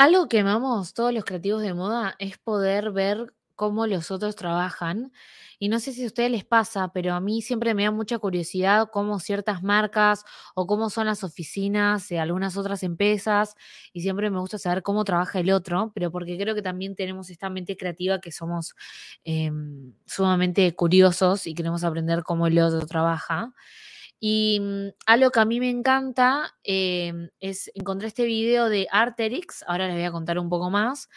Algo que amamos todos los creativos de moda es poder ver cómo los otros trabajan. Y no sé si a ustedes les pasa, pero a mí siempre me da mucha curiosidad cómo ciertas marcas o cómo son las oficinas de algunas otras empresas. Y siempre me gusta saber cómo trabaja el otro, pero porque creo que también tenemos esta mente creativa que somos em, sumamente curiosos y queremos aprender cómo el otro trabaja. Y mm, algo que a mí me encanta em, es encontré este video de Arterix, ahora les voy a contar un poco más,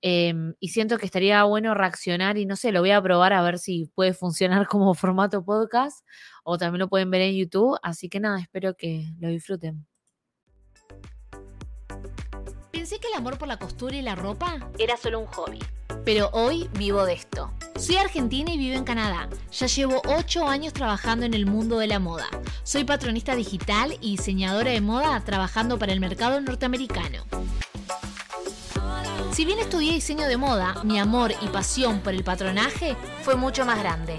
em, y siento que estaría bueno reaccionar y no sé, lo voy a probar a ver si puede funcionar como formato podcast o también lo pueden ver en YouTube, así que nada, espero que lo disfruten. Pensé que el amor por la costura y la ropa era solo un hobby, pero hoy vivo de esto. Soy argentina y vivo en Canadá. Ya llevo 8 años trabajando en el mundo de la moda. Soy patronista digital y diseñadora de moda trabajando para el mercado norteamericano. Si bien estudié diseño de moda, mi amor y pasión por el patronaje fue mucho más grande.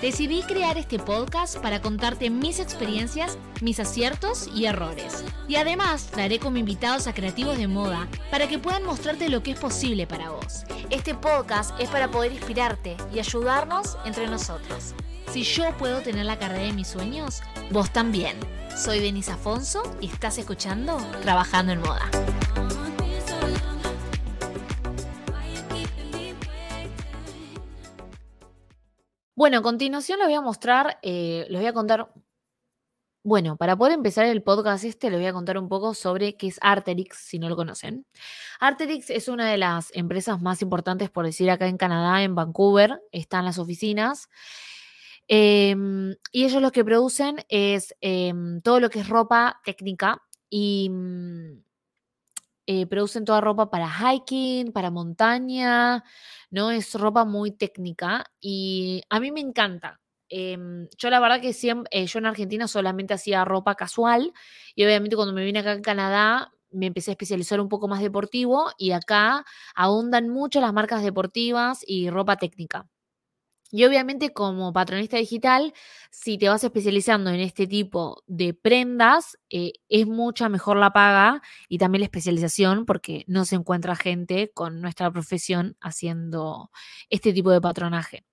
Decidí crear este podcast para contarte mis experiencias, mis aciertos y errores. Y además traeré como invitados a creativos de moda para que puedan mostrarte lo que es posible para vos. Este podcast es para poder inspirarte y ayudarnos entre nosotros. Si yo puedo tener la carrera de mis sueños, vos también. Soy Denise Afonso y estás escuchando Trabajando en Moda. Bueno, a continuación les voy a mostrar, eh, les voy a contar, bueno, para poder empezar el podcast este, les voy a contar un poco sobre qué es Arterix, si no lo conocen. Arterix es una de las empresas más importantes, por decir, acá en Canadá, en Vancouver, están las oficinas. Em, y ellos lo que producen es em, todo lo que es ropa técnica y mm, eh, producen toda ropa para hiking, para montaña, ¿no? Es ropa muy técnica y a mí me encanta. Em, yo la verdad que siempre, eh, yo en Argentina solamente hacía ropa casual y obviamente cuando me vine acá en Canadá me empecé a especializar un poco más deportivo y acá ahondan mucho las marcas deportivas y ropa técnica. Y obviamente como patronista digital, si te vas especializando en este tipo de prendas, eh, es mucha mejor la paga y también la especialización porque no se encuentra gente con nuestra profesión haciendo este tipo de patronaje.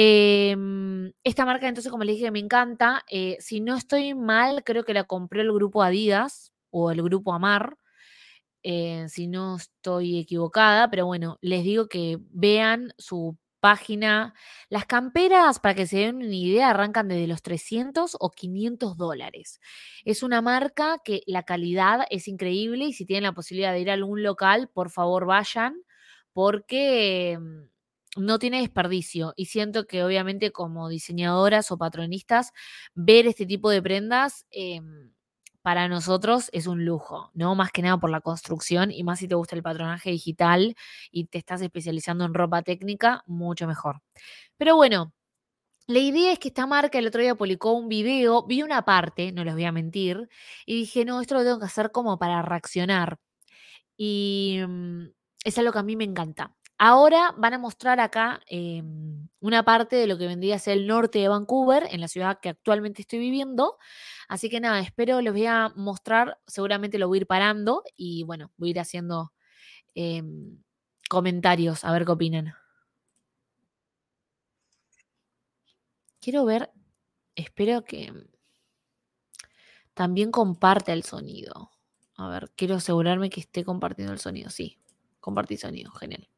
Em, esta marca, entonces, como les dije, me encanta. Eh, si no estoy mal, creo que la compré el grupo Adidas o el grupo Amar. Eh, si no estoy equivocada, pero bueno, les digo que vean su página. Las camperas, para que se den una idea, arrancan desde los 300 o 500 dólares. Es una marca que la calidad es increíble y si tienen la posibilidad de ir a algún local, por favor vayan porque mm, no tiene desperdicio y siento que obviamente como diseñadoras o patronistas, ver este tipo de prendas... Em, para nosotros es un lujo, ¿no? Más que nada por la construcción y más si te gusta el patronaje digital y te estás especializando en ropa técnica, mucho mejor. Pero bueno, la idea es que esta marca el otro día publicó un video, vi una parte, no les voy a mentir, y dije, no, esto lo tengo que hacer como para reaccionar. Y mm, es algo que a mí me encanta. Ahora van a mostrar acá em, una parte de lo que vendría a ser el norte de Vancouver, en la ciudad que actualmente estoy viviendo. Así que nada, espero les voy a mostrar, seguramente lo voy a ir parando y bueno, voy a ir haciendo em, comentarios a ver qué opinan. Quiero ver, espero que también comparte el sonido. A ver, quiero asegurarme que esté compartiendo el sonido. Sí, compartí sonido, genial.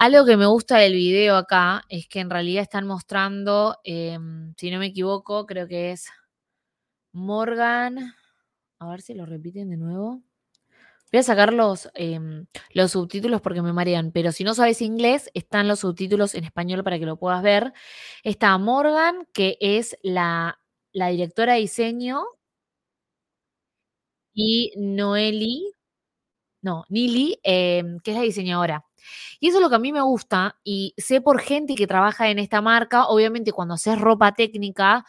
Algo que me gusta del video acá es que en realidad están mostrando, em, si no me equivoco, creo que es Morgan. A ver si lo repiten de nuevo. Voy a sacar los, em, los subtítulos porque me marean, pero si no sabes inglés, están los subtítulos en español para que lo puedas ver. Está Morgan, que es la, la directora de diseño, y Noeli, no, Nili, em, que es la diseñadora. Y eso es lo que a mí me gusta y sé por gente que trabaja en esta marca, obviamente cuando haces ropa técnica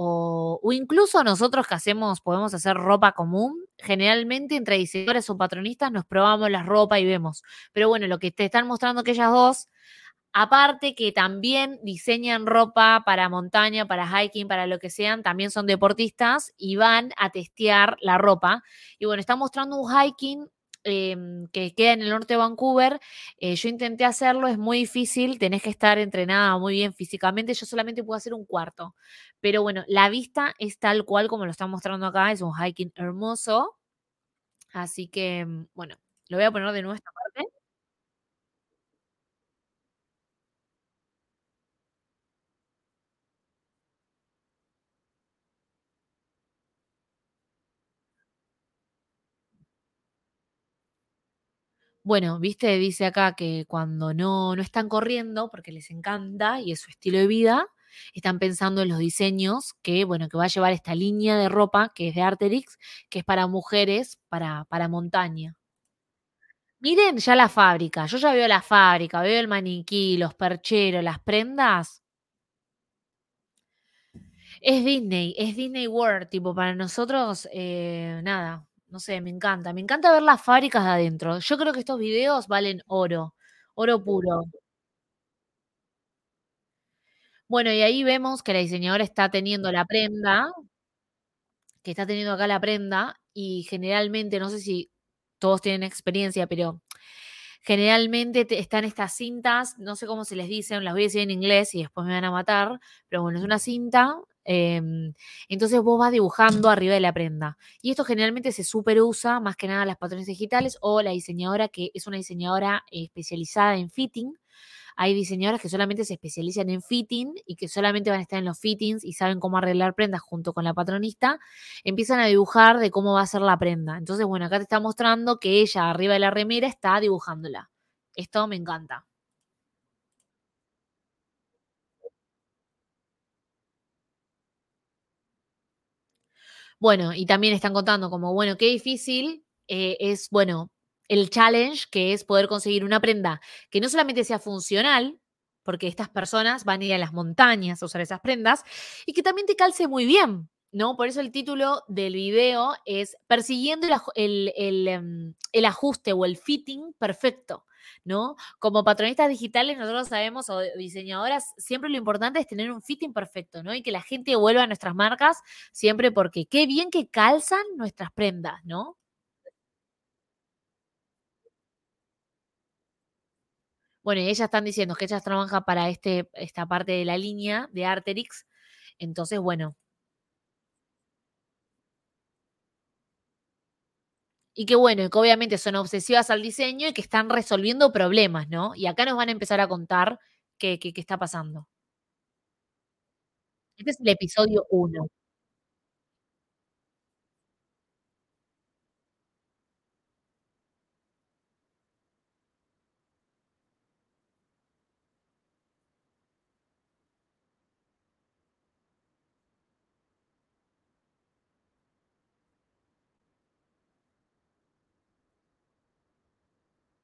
o, incluso nosotros que hacemos, podemos hacer ropa común, generalmente entre diseñadores o patronistas nos probamos la ropa y vemos. Pero bueno, lo que te están mostrando que ellas dos Aparte que también diseñan ropa para montaña, para hiking, para lo que sean, también son deportistas y van a testear la ropa. Y bueno, está mostrando un hiking em, que queda en el norte de Vancouver. Eh, yo intenté hacerlo, es muy difícil, tenés que estar entrenada muy bien físicamente. Yo solamente puedo hacer un cuarto. Pero bueno, la vista es tal cual como lo están mostrando acá, es un hiking hermoso. Así que, bueno, lo voy a poner de nuevo parte. Bueno, viste, dice acá que cuando no, no están corriendo, porque les encanta y es su estilo de vida, están pensando en los diseños que, bueno, que va a llevar esta línea de ropa que es de Arterix, que es para mujeres, para, para montaña. Miren ya la fábrica, yo ya veo la fábrica, veo el maniquí, los percheros, las prendas. Es Disney, es Disney World, tipo, para nosotros, eh, nada, no sé, me encanta. Me encanta ver las fábricas de adentro. Yo creo que estos videos valen oro, oro puro. Bueno, y ahí vemos que la diseñadora está teniendo la prenda, que está teniendo acá la prenda, y generalmente, no sé si todos tienen experiencia, pero generalmente te- están estas cintas, no sé cómo se les dicen, las voy a decir en inglés y después me van a matar, pero bueno, es una cinta, em, entonces vos vas dibujando arriba de la prenda. Y esto generalmente se super usa más que nada las patrones digitales o la diseñadora que es una diseñadora especializada en fitting. Hay diseñadoras que solamente se especializan en fitting y que solamente van a estar en los fittings y saben cómo arreglar prendas junto con la patronista. Empiezan a dibujar de cómo va a ser la prenda. Entonces, bueno, acá te está mostrando que ella arriba de la remera está dibujándola. Esto me encanta. Bueno, y también están contando como, bueno, qué difícil eh, es, bueno, el challenge que es poder conseguir una prenda que no solamente sea funcional, porque estas personas van a ir a las montañas a usar esas prendas, y que también te calce muy bien, ¿no? Por eso el título del video es Persiguiendo el, el, em, el ajuste o el fitting perfecto, ¿no? Como patronistas digitales, nosotros sabemos, o diseñadoras, siempre lo importante es tener un fitting perfecto, ¿no? Y que la gente vuelva a nuestras marcas siempre porque qué bien que calzan nuestras prendas, ¿no? Bueno, ellas están diciendo que ellas trabajan para este, esta parte de la línea de Arterix. Entonces, bueno, y que bueno, que obviamente son obsesivas al diseño y que están resolviendo problemas, ¿no? Y acá nos van a empezar a contar qué, qué, qué está pasando. Este es el episodio uno.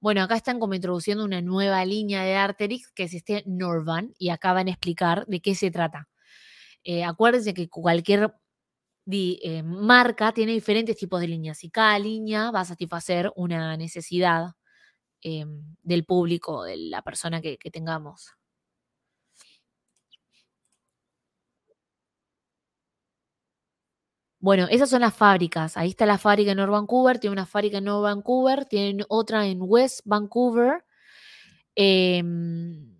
Bueno, acá están como introduciendo una nueva línea de Arterix, que es este Norvan, y acá van a explicar de qué se trata. Eh, acuérdense que cualquier eh, marca tiene diferentes tipos de líneas y cada línea va a satisfacer una necesidad em, del público, de la persona que tengamos. Bueno, esas son las fábricas. Ahí está la fábrica en North Vancouver, tiene una fábrica en North Vancouver, tienen otra en West Vancouver. em,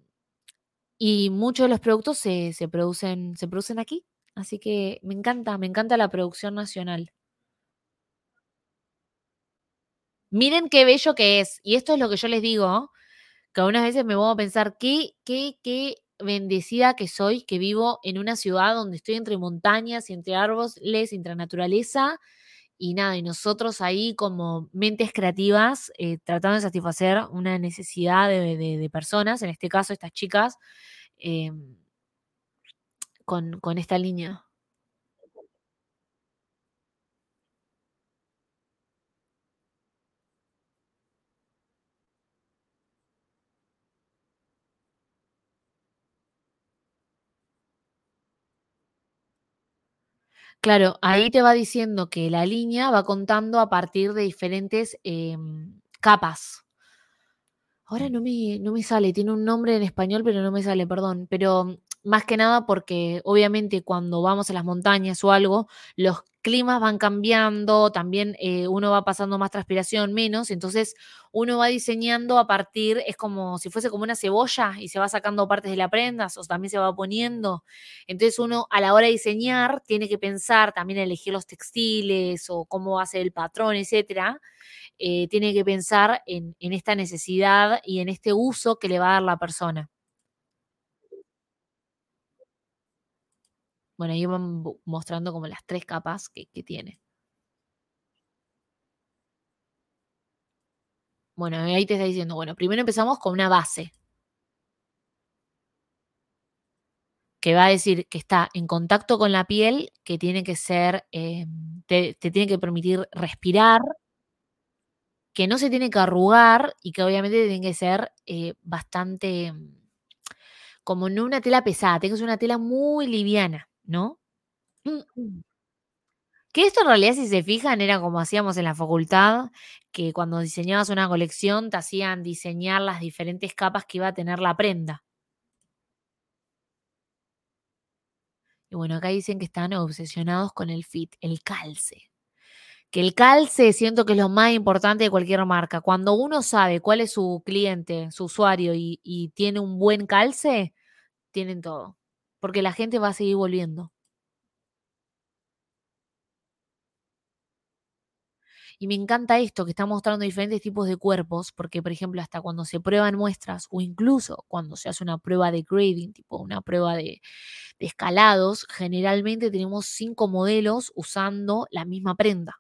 y muchos de los productos se, se producen, se producen aquí. Así que me encanta, me encanta la producción nacional. Miren qué bello que es. Y esto es lo que yo les digo, que algunas veces me pongo a pensar qué, qué, qué bendecida que soy, que vivo en una ciudad donde estoy entre montañas y entre árboles, entre naturaleza. Y nada, y nosotros ahí como mentes creativas, eh, tratando de satisfacer una necesidad de, personas, en este caso estas chicas, em, con esta línea. Claro, ahí te va diciendo que la línea va contando a partir de diferentes em, capas. Ahora no me, no me sale, tiene un nombre en español, pero no me sale, perdón. Pero más que nada porque obviamente cuando vamos a las montañas o algo, los climas van cambiando, también eh, uno va pasando más transpiración, menos, entonces uno va diseñando a partir, es como si fuese como una cebolla y se va sacando partes de la prenda o también se va poniendo. Entonces uno a la hora de diseñar tiene que pensar también elegir los textiles o cómo va a ser el patrón, etcétera. Eh, tiene que pensar en, en esta necesidad y en este uso que le va a dar la persona. Bueno, ahí van mostrando como las tres capas que, tiene. Bueno, ahí te está diciendo, bueno, primero empezamos con una base. Que va a decir que está en contacto con la piel, que tiene que ser, eh, te, tiene que permitir respirar, que no se tiene que arrugar y que obviamente tiene que ser eh, bastante, como no una tela pesada, tiene que ser una tela muy liviana. ¿No? Mm, mm. Que esto en realidad, si se fijan, era como hacíamos en la facultad, que cuando diseñabas una colección te hacían diseñar las diferentes capas que iba a tener la prenda. Y bueno, acá dicen que están obsesionados con el fit, el calce. Que el calce siento que es lo más importante de cualquier marca. Cuando uno sabe cuál es su cliente, su usuario y, y tiene un buen calce, tienen todo porque la gente va a seguir volviendo. Y me encanta esto que está mostrando diferentes tipos de cuerpos, porque por ejemplo, hasta cuando se prueban muestras o incluso cuando se hace una prueba de grading, tipo una prueba de, de escalados, generalmente tenemos cinco modelos usando la misma prenda.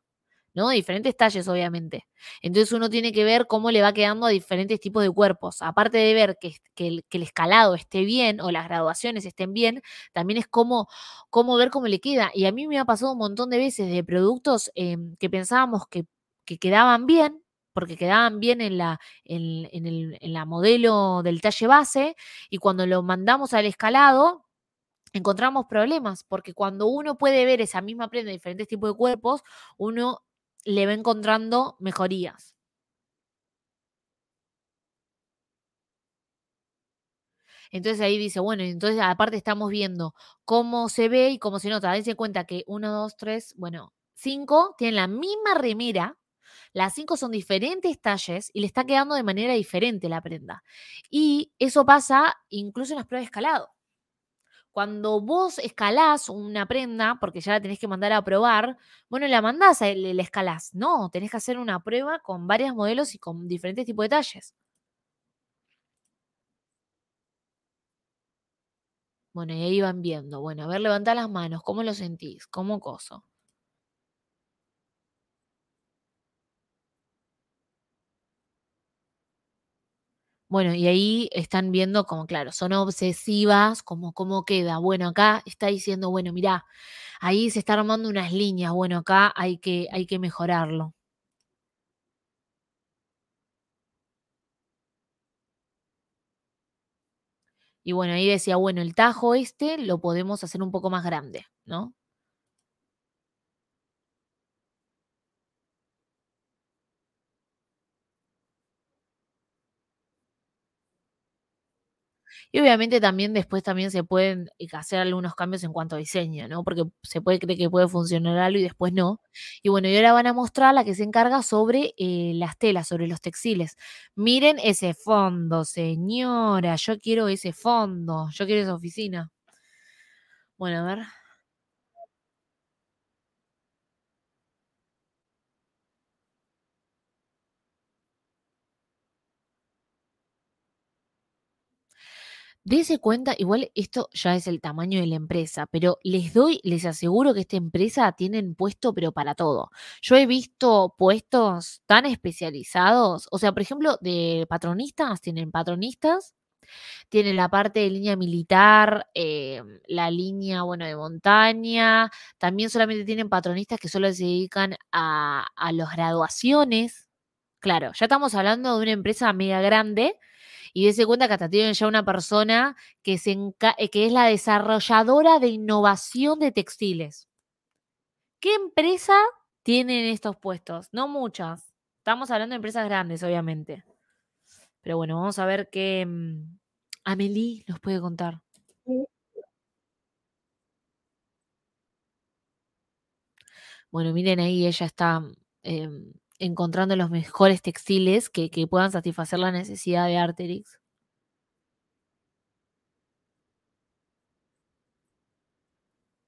¿No? Diferentes talles, obviamente. Entonces uno tiene que ver cómo le va quedando a diferentes tipos de cuerpos. Aparte de ver que, el, escalado esté bien o las graduaciones estén bien, también es cómo, cómo ver cómo le queda. Y a mí me ha pasado un montón de veces de productos em, que pensábamos que, quedaban bien, porque quedaban bien en la, en, en la modelo del talle base, y cuando lo mandamos al escalado, encontramos problemas, porque cuando uno puede ver esa misma prenda en diferentes tipos de cuerpos, uno le va encontrando mejorías. Entonces ahí dice, bueno, entonces aparte estamos viendo cómo se ve y cómo se nota. Dense cuenta que uno, dos, tres, bueno, cinco tienen la misma remera, las cinco son diferentes talles y le está quedando de manera diferente la prenda. Y eso pasa incluso en las pruebas de escalado. Cuando vos escalás una prenda, porque ya la tenés que mandar a probar, bueno, la mandás, la escalás. No, tenés que hacer una prueba con varios modelos y con diferentes tipos de talles. Bueno, y ahí van viendo. Bueno, a ver, levantá las manos. ¿Cómo lo sentís? ¿Cómo coso? Bueno, y ahí están viendo como, claro, son obsesivas, como cómo queda. Bueno, acá está diciendo, bueno, mirá, ahí se está armando unas líneas, bueno, acá hay que, hay que mejorarlo. Y bueno, ahí decía, bueno, el tajo este lo podemos hacer un poco más grande, ¿no? Y obviamente también después también se pueden eh, hacer algunos cambios en cuanto a diseño, ¿no? Porque se puede creer que puede funcionar algo y después no. Y bueno, y ahora van a mostrar la que se encarga sobre eh, las telas, sobre los textiles. Miren ese fondo, señora. Yo quiero ese fondo. Yo quiero esa oficina. Bueno, a ver. Dese cuenta, igual esto ya es el tamaño de la empresa, pero les doy, les aseguro que esta empresa tienen puesto, pero para todo. Yo he visto puestos tan especializados, o sea, por ejemplo, de patronistas, tienen patronistas, tienen la parte de línea militar, eh, la línea, bueno, de montaña, también solamente tienen patronistas que solo se dedican a, a las graduaciones. Claro, ya estamos hablando de una empresa mega grande y dése cuenta que hasta tienen ya una persona eh, que es la desarrolladora de innovación de textiles. ¿Qué empresa tienen estos puestos? No muchas. Estamos hablando de empresas grandes, obviamente. Pero bueno, vamos a ver qué mm, Amelie nos puede contar. Bueno, miren ahí, ella está em, encontrando los mejores textiles que, que puedan satisfacer la necesidad de Arterix.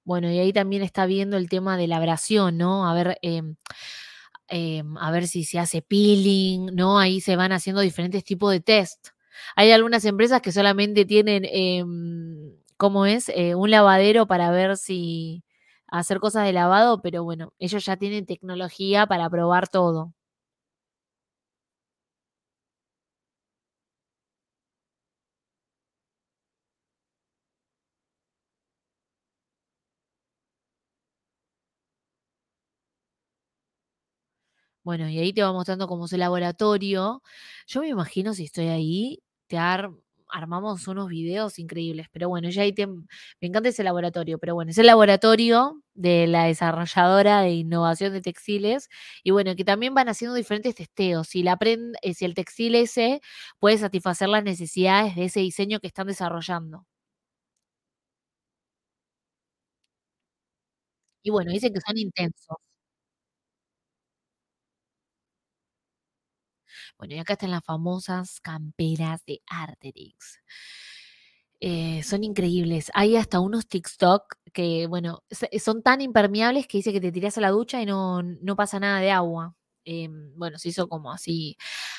Bueno, y ahí también está viendo el tema de la abrasión, ¿no? A ver, em, em, a ver si se hace peeling, ¿no? Ahí se van haciendo diferentes tipos de test. Hay algunas empresas que solamente tienen, em, ¿cómo es? Eh, un lavadero para ver si hacer cosas de lavado, pero bueno, ellos ya tienen tecnología para probar todo. Bueno, y ahí te va mostrando cómo es el laboratorio. Yo me imagino si estoy ahí, te ar- armamos unos videos increíbles. Pero bueno, ya ahí te, me encanta ese laboratorio. Pero bueno, es el laboratorio de la desarrolladora de innovación de textiles. Y bueno, que también van haciendo diferentes testeos. Si, eh, si el textil ese puede satisfacer las necesidades de ese diseño que están desarrollando. Y bueno, dicen que son intensos. Bueno, y acá están las famosas camperas de Arterix. Eh, son increíbles. Hay hasta unos TikTok que, bueno, son tan impermeables que dice que te tiras a la ducha y no, no pasa nada de agua. Em, bueno, se hizo como así.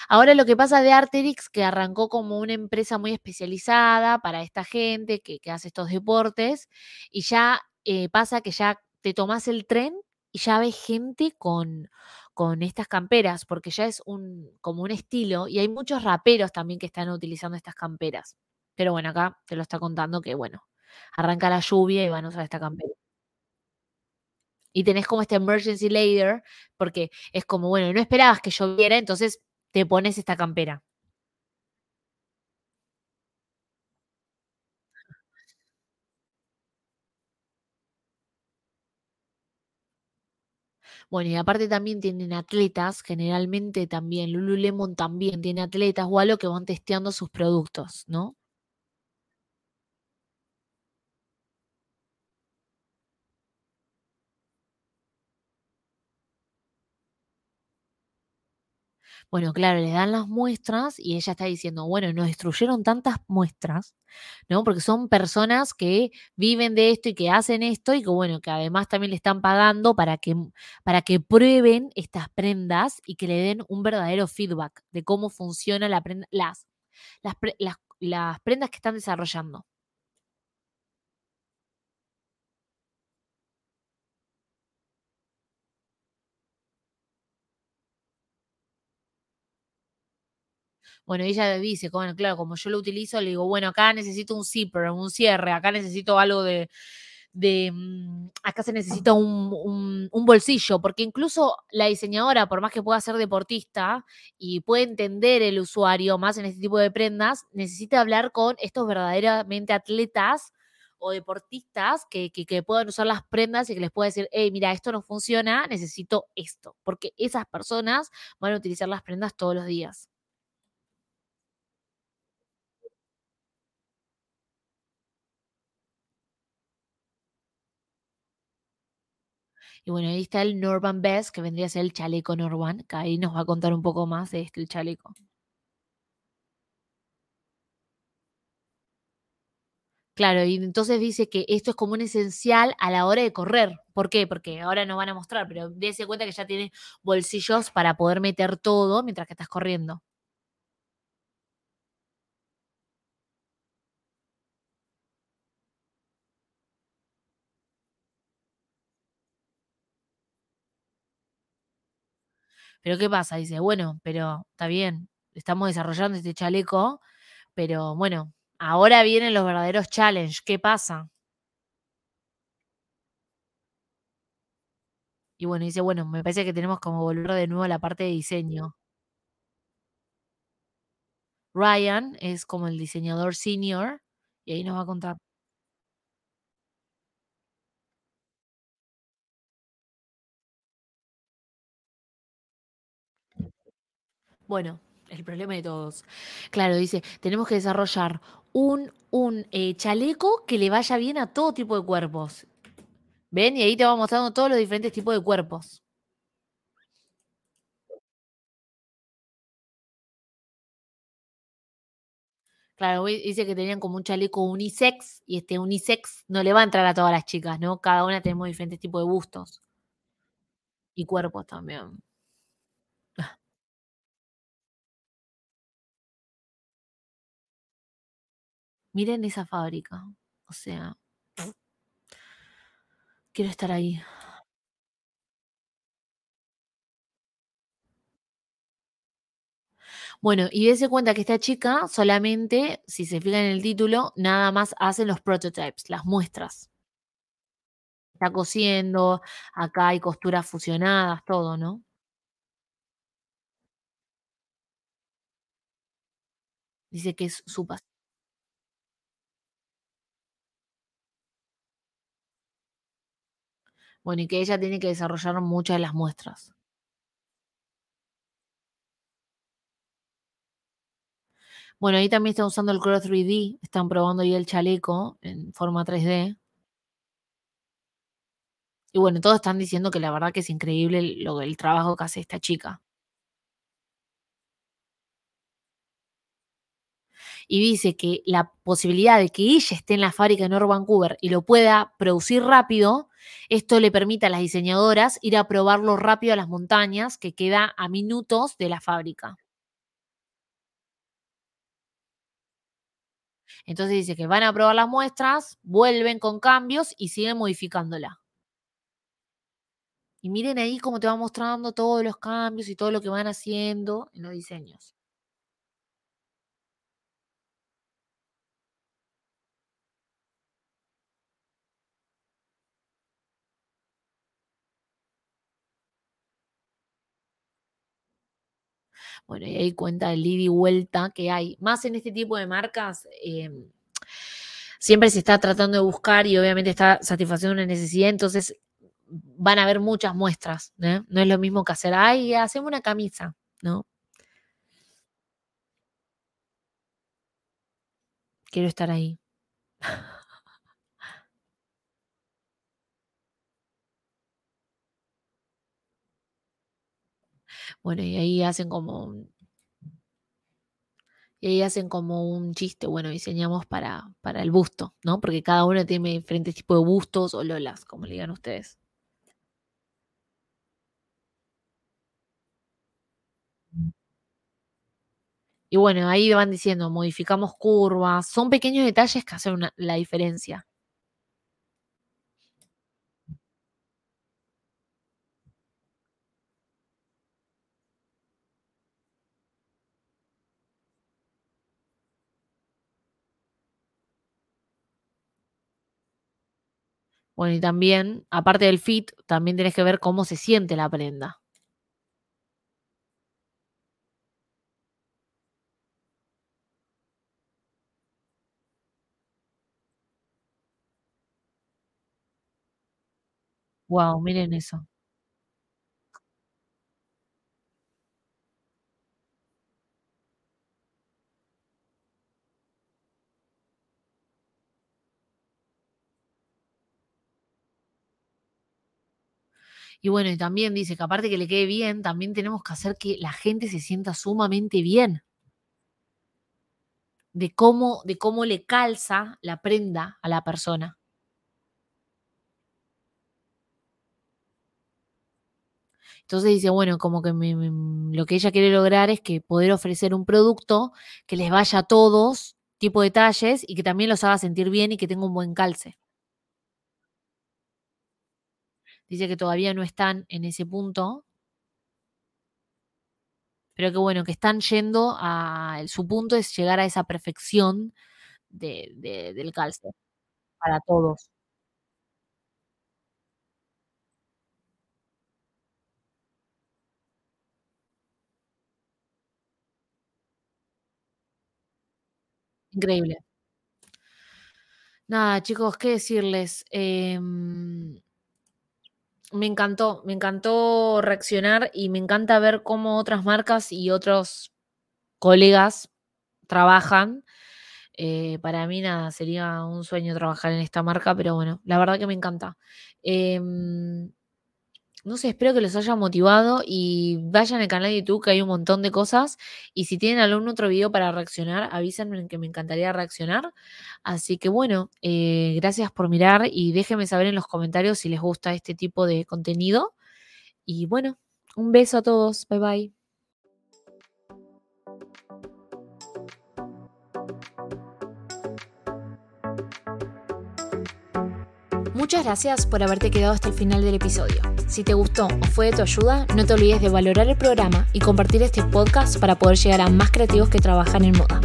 Ahora lo que pasa de Arterix, que arrancó como una empresa muy especializada para esta gente que, hace estos deportes, y ya eh, pasa que ya te tomas el tren y ya ves gente con, con estas camperas, porque ya es un, como un estilo, y hay muchos raperos también que están utilizando estas camperas. Pero bueno, acá te lo está contando que, bueno, arranca la lluvia y van a usar esta campera. Y tenés como este emergency layer, porque es como, bueno, no esperabas que lloviera, entonces te pones esta campera. Bueno, y aparte también tienen atletas, generalmente también, Lululemon también tiene atletas o algo que van testeando sus productos, ¿no? Bueno, claro, le dan las muestras y ella está diciendo, bueno, nos destruyeron tantas muestras, ¿no? Porque son personas que viven de esto y que hacen esto y que, bueno, que además también le están pagando para que, para que prueben estas prendas y que le den un verdadero feedback de cómo funciona la prenda, las, las, las, las prendas que están desarrollando. Bueno, ella dice, bueno, claro, como yo lo utilizo, le digo, bueno, acá necesito un zipper, un cierre, acá necesito algo de, mm, acá se necesita un bolsillo, porque incluso la diseñadora, por más que pueda ser deportista y puede entender el usuario más en este tipo de prendas, necesita hablar con estos verdaderamente atletas o deportistas que, que, que puedan usar las prendas y que les pueda decir, hey, mira, esto no funciona, necesito esto, porque esas personas van a utilizar las prendas todos los días. Y bueno, ahí está el Norban Best, que vendría a ser el chaleco Norban, que ahí nos va a contar un poco más de este chaleco. Claro, y entonces dice que esto es como un esencial a la hora de correr. ¿Por qué? Porque ahora no van a mostrar, pero dése cuenta que ya tiene bolsillos para poder meter todo mientras que estás corriendo. Pero ¿qué pasa? Dice, bueno, pero está bien, estamos desarrollando este chaleco, pero bueno, ahora vienen los verdaderos challenge. ¿Qué pasa? Y bueno, dice, bueno, me parece que tenemos como volver de nuevo a la parte de diseño. Ryan es como el diseñador senior y ahí nos va a contar. Bueno, el problema de todos. Claro, dice, tenemos que desarrollar un, un eh, chaleco que le vaya bien a todo tipo de cuerpos. ¿Ven? Y ahí te va mostrando todos los diferentes tipos de cuerpos. Claro, dice que tenían como un chaleco unisex y este unisex no le va a entrar a todas las chicas, ¿no? Cada una tenemos diferentes tipos de bustos. Y cuerpos también. Miren esa fábrica. O sea. Quiero estar ahí. Bueno, y dése cuenta que esta chica solamente, si se fijan en el título, nada más hacen los prototypes, las muestras. Está cosiendo, acá hay costuras fusionadas, todo, ¿no? Dice que es su pasión. Bueno, y que ella tiene que desarrollar muchas de las muestras. Bueno, ahí también están usando el Creo 3D, están probando ahí el chaleco en forma 3D. Y bueno, todos están diciendo que la verdad que es increíble lo, el trabajo que hace esta chica. Y dice que la posibilidad de que ella esté en la fábrica de North Vancouver y lo pueda producir rápido, esto le permite a las diseñadoras ir a probarlo rápido a las montañas, que queda a minutos de la fábrica. Entonces dice que van a probar las muestras, vuelven con cambios y siguen modificándola. Y miren ahí cómo te va mostrando todos los cambios y todo lo que van haciendo en los diseños. Bueno, y ahí cuenta el ida y vuelta que hay. Más en este tipo de marcas, em, siempre se está tratando de buscar y obviamente está satisfaciendo una necesidad, entonces van a haber muchas muestras. ¿eh? No es lo mismo que hacer, ay, hacemos una camisa, ¿no? Quiero estar ahí. Bueno, y ahí hacen como y ahí hacen como un chiste, bueno, diseñamos para, para el busto, ¿no? Porque cada uno tiene diferentes tipos de bustos o lolas, como le digan ustedes. Y bueno, ahí van diciendo, modificamos curvas, son pequeños detalles que hacen la diferencia. Bueno, y también, aparte del fit, también tenés que ver cómo se siente la prenda. Wow, miren eso. Y bueno, y también dice que aparte que le quede bien, también tenemos que hacer que la gente se sienta sumamente bien. De cómo, de cómo le calza la prenda a la persona. Entonces dice, bueno, como que lo que ella quiere lograr es que poder ofrecer un producto que les vaya a todos, tipo de detalles, y que también los haga sentir bien y que tenga un buen calce. Dice que todavía no están en ese punto. Pero que bueno, que están yendo a. Su punto es llegar a esa perfección del calce para todos. Increíble. Nada, chicos, ¿qué decirles? Em, me encantó, me encantó reaccionar y me encanta ver cómo otras marcas y otros colegas trabajan. Eh, para mí nada, sería un sueño trabajar en esta marca, pero bueno, la verdad que me encanta. Em, no sé, espero que les haya motivado y vayan al canal de YouTube que hay un montón de cosas. Y si tienen algún otro video para reaccionar, avísenme que me encantaría reaccionar. Así que bueno, eh, gracias por mirar y déjenme saber en los comentarios si les gusta este tipo de contenido. Y bueno, un beso a todos. Bye bye. Muchas gracias por haberte quedado hasta el final del episodio. Si te gustó o fue de tu ayuda, no te olvides de valorar el programa y compartir este podcast para poder llegar a más creativos que trabajan en moda.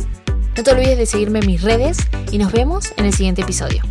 No te olvides de seguirme en mis redes y nos vemos en el siguiente episodio.